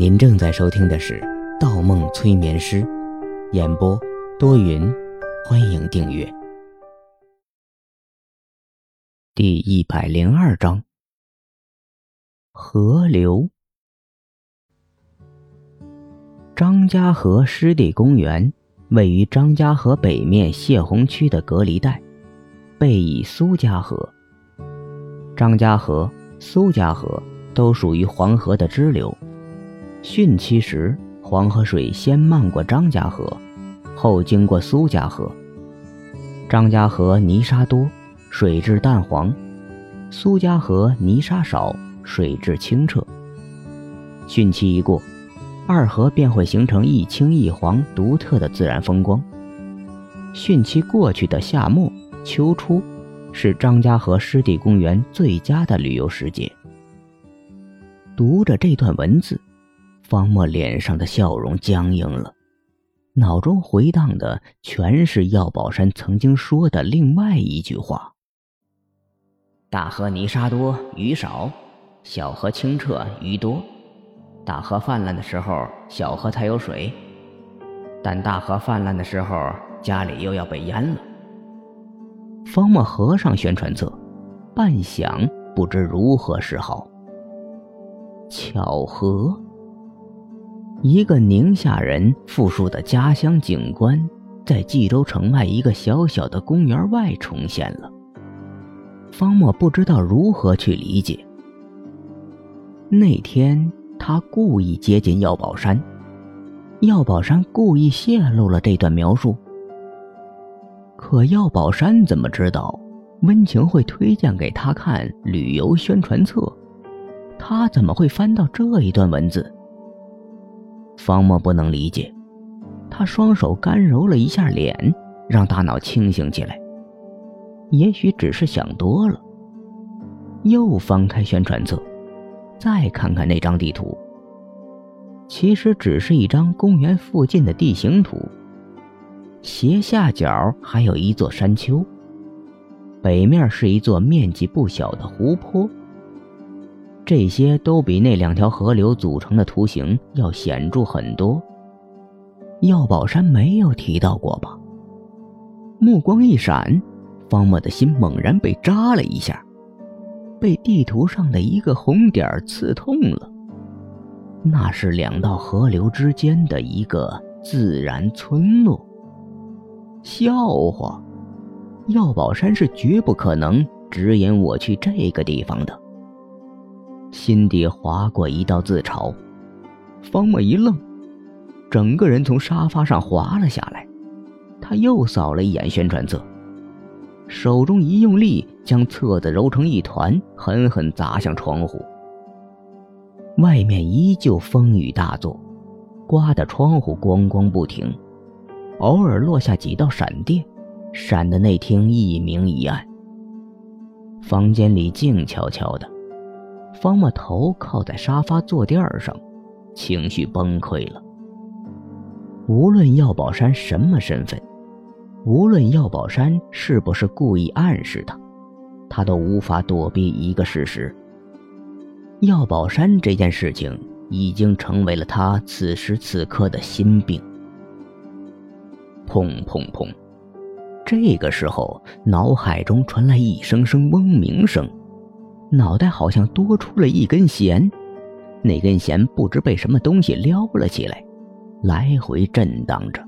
您正在收听的是《盗梦催眠师》，演播多云，欢迎订阅。第一百零二章：河流。张家河湿地公园位于张家河北面泄洪区的隔离带，背倚苏家河。张家河、苏家河都属于黄河的支流。汛期时，黄河水先漫过张家河，后经过苏家河。张家河泥沙多，水质淡黄；苏家河泥沙少，水质清澈。汛期一过，二河便会形成一青一黄独特的自然风光。汛期过去的夏末、秋初。是张家河湿地公园最佳的旅游时节。读着这段文字，方墨脸上的笑容僵硬了，脑中回荡的全是药宝山曾经说的另外一句话：“大河泥沙多，鱼少；小河清澈，鱼多。大河泛滥的时候，小河才有水；但大河泛滥的时候，家里又要被淹了。”方墨合上宣传册，半晌不知如何是好。巧合，一个宁夏人复述的家乡景观，在冀州城外一个小小的公园外重现了。方墨不知道如何去理解。那天他故意接近药宝山，药宝山故意泄露了这段描述。可药宝山怎么知道温情会推荐给他看旅游宣传册？他怎么会翻到这一段文字？方墨不能理解，他双手干揉了一下脸，让大脑清醒起来。也许只是想多了。又翻开宣传册，再看看那张地图，其实只是一张公园附近的地形图。斜下角还有一座山丘，北面是一座面积不小的湖泊。这些都比那两条河流组成的图形要显著很多。药宝山没有提到过吧？目光一闪，方墨的心猛然被扎了一下，被地图上的一个红点刺痛了。那是两道河流之间的一个自然村落。笑话，药宝山是绝不可能指引我去这个地方的。心底划过一道自嘲，方墨一愣，整个人从沙发上滑了下来。他又扫了一眼宣传册，手中一用力，将册子揉成一团，狠狠砸向窗户。外面依旧风雨大作，刮得窗户咣咣不停。偶尔落下几道闪电，闪的那厅一明一暗。房间里静悄悄的，方墨头靠在沙发坐垫上，情绪崩溃了。无论药宝山什么身份，无论药宝山是不是故意暗示他，他都无法躲避一个事实：药宝山这件事情已经成为了他此时此刻的心病。砰砰砰！这个时候，脑海中传来一声声嗡鸣声，脑袋好像多出了一根弦，那根弦不知被什么东西撩了起来，来回震荡着。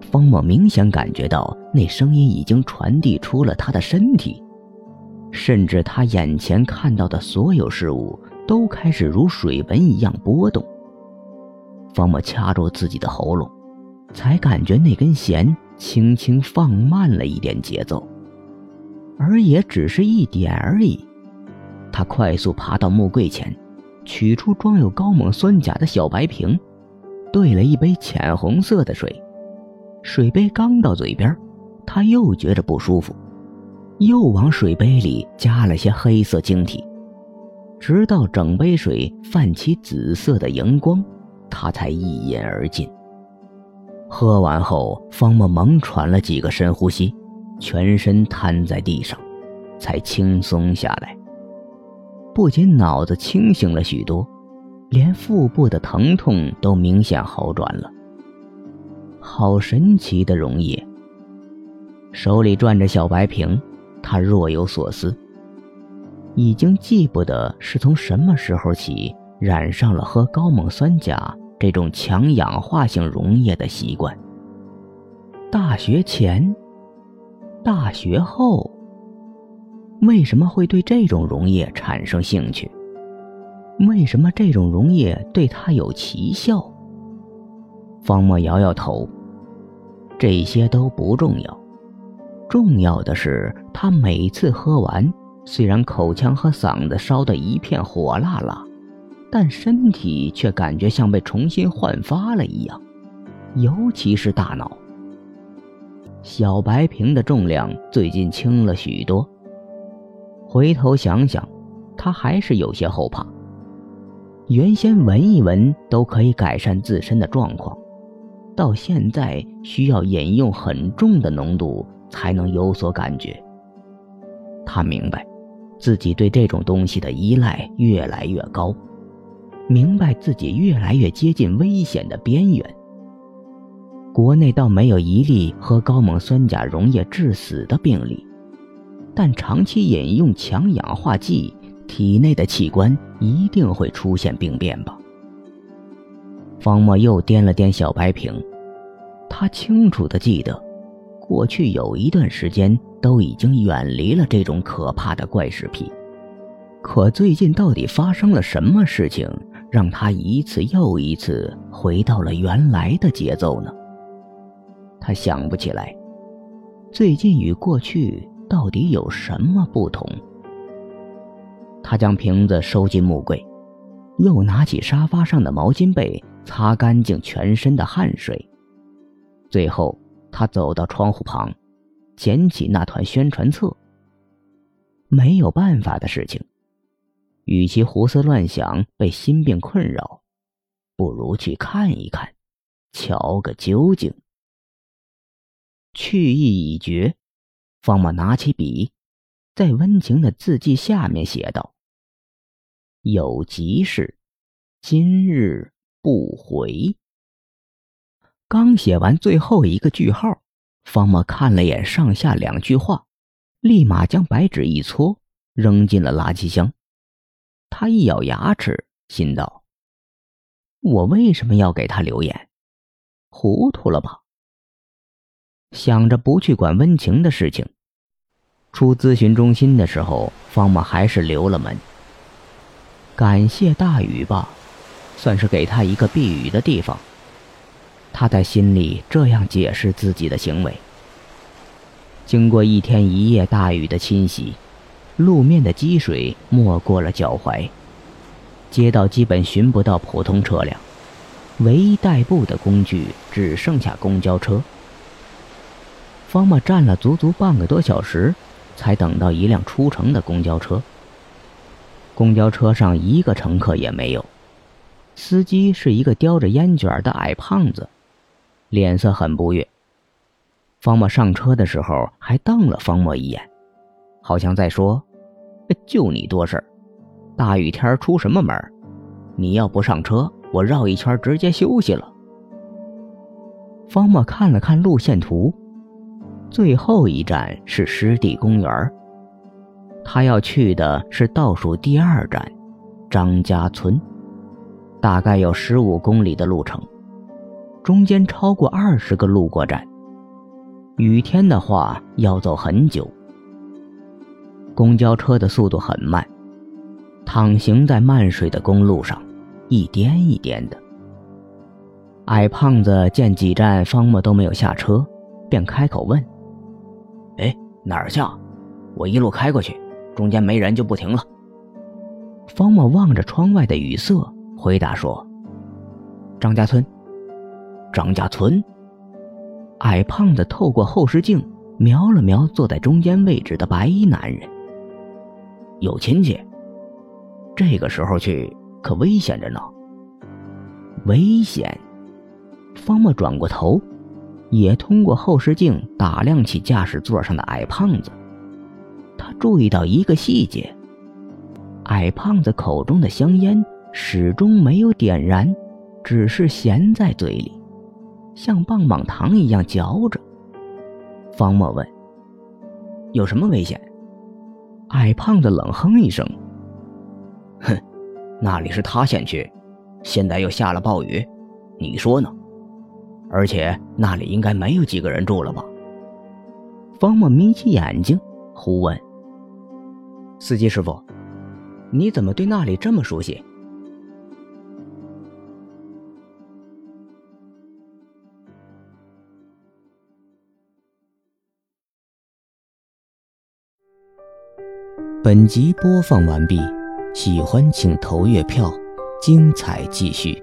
方墨明显感觉到那声音已经传递出了他的身体，甚至他眼前看到的所有事物都开始如水纹一样波动。方墨掐住自己的喉咙。才感觉那根弦轻轻放慢了一点节奏，而也只是一点而已。他快速爬到木柜前，取出装有高锰酸钾的小白瓶，兑了一杯浅红色的水。水杯刚到嘴边，他又觉着不舒服，又往水杯里加了些黑色晶体，直到整杯水泛起紫色的荧光，他才一饮而尽。喝完后，方墨猛喘了几个深呼吸，全身瘫在地上，才轻松下来。不仅脑子清醒了许多，连腹部的疼痛都明显好转了。好神奇的溶液！手里转着小白瓶，他若有所思。已经记不得是从什么时候起染上了喝高锰酸钾这种强氧化性溶液的习惯。大学前，大学后，为什么会对这种溶液产生兴趣？为什么这种溶液对他有奇效？方墨摇摇头，这些都不重要，重要的是他每次喝完。虽然口腔和嗓子烧得一片火辣辣，但身体却感觉像被重新焕发了一样，尤其是大脑。小白瓶的重量最近轻了许多。回头想想，他还是有些后怕。原先闻一闻都可以改善自身的状况，到现在需要饮用很重的浓度才能有所感觉。他明白。自己对这种东西的依赖越来越高，明白自己越来越接近危险的边缘。国内倒没有一例喝高锰酸钾溶液致死的病例，但长期饮用强氧化剂，体内的器官一定会出现病变吧？方墨又掂了掂小白瓶，他清楚的记得。过去有一段时间都已经远离了这种可怕的怪食癖，可最近到底发生了什么事情，让他一次又一次回到了原来的节奏呢？他想不起来，最近与过去到底有什么不同。他将瓶子收进木柜，又拿起沙发上的毛巾被擦干净全身的汗水，最后。他走到窗户旁，捡起那团宣传册。没有办法的事情，与其胡思乱想、被心病困扰，不如去看一看，瞧个究竟。去意已决，方默拿起笔，在温情的字迹下面写道：“有急事，今日不回。”刚写完最后一个句号，方墨看了眼上下两句话，立马将白纸一搓，扔进了垃圾箱。他一咬牙齿，心道：“我为什么要给他留言？糊涂了吧？”想着不去管温情的事情，出咨询中心的时候，方墨还是留了门。感谢大雨吧，算是给他一个避雨的地方。他在心里这样解释自己的行为。经过一天一夜大雨的侵袭，路面的积水没过了脚踝，街道基本寻不到普通车辆，唯一代步的工具只剩下公交车。方默站了足足半个多小时，才等到一辆出城的公交车。公交车上一个乘客也没有，司机是一个叼着烟卷的矮胖子。脸色很不悦。方墨上车的时候还瞪了方墨一眼，好像在说：“就你多事儿，大雨天出什么门？你要不上车，我绕一圈直接休息了。”方墨看了看路线图，最后一站是湿地公园，他要去的是倒数第二站张家村，大概有十五公里的路程。中间超过二十个路过站，雨天的话要走很久。公交车的速度很慢，躺行在漫水的公路上，一颠一颠的。矮胖子见几站方木都没有下车，便开口问：“，哪儿下？我一路开过去，中间没人就不停了。”方墨望着窗外的雨色，回答说：“张家村。”张家村，矮胖子透过后视镜瞄了瞄坐在中间位置的白衣男人。有亲戚，这个时候去可危险着呢。危险！方墨转过头，也通过后视镜打量起驾驶座上的矮胖子。他注意到一个细节：矮胖子口中的香烟始终没有点燃，只是咸在嘴里，像棒棒糖一样嚼着。方墨问：“有什么危险？”矮胖子冷哼一声：“哼，那里是他先去，现在又下了暴雨，你说呢？而且那里应该没有几个人住了吧？”方墨眯起眼睛，忽问：“司机师傅，你怎么对那里这么熟悉？”本集播放完毕，喜欢请投月票，精彩继续。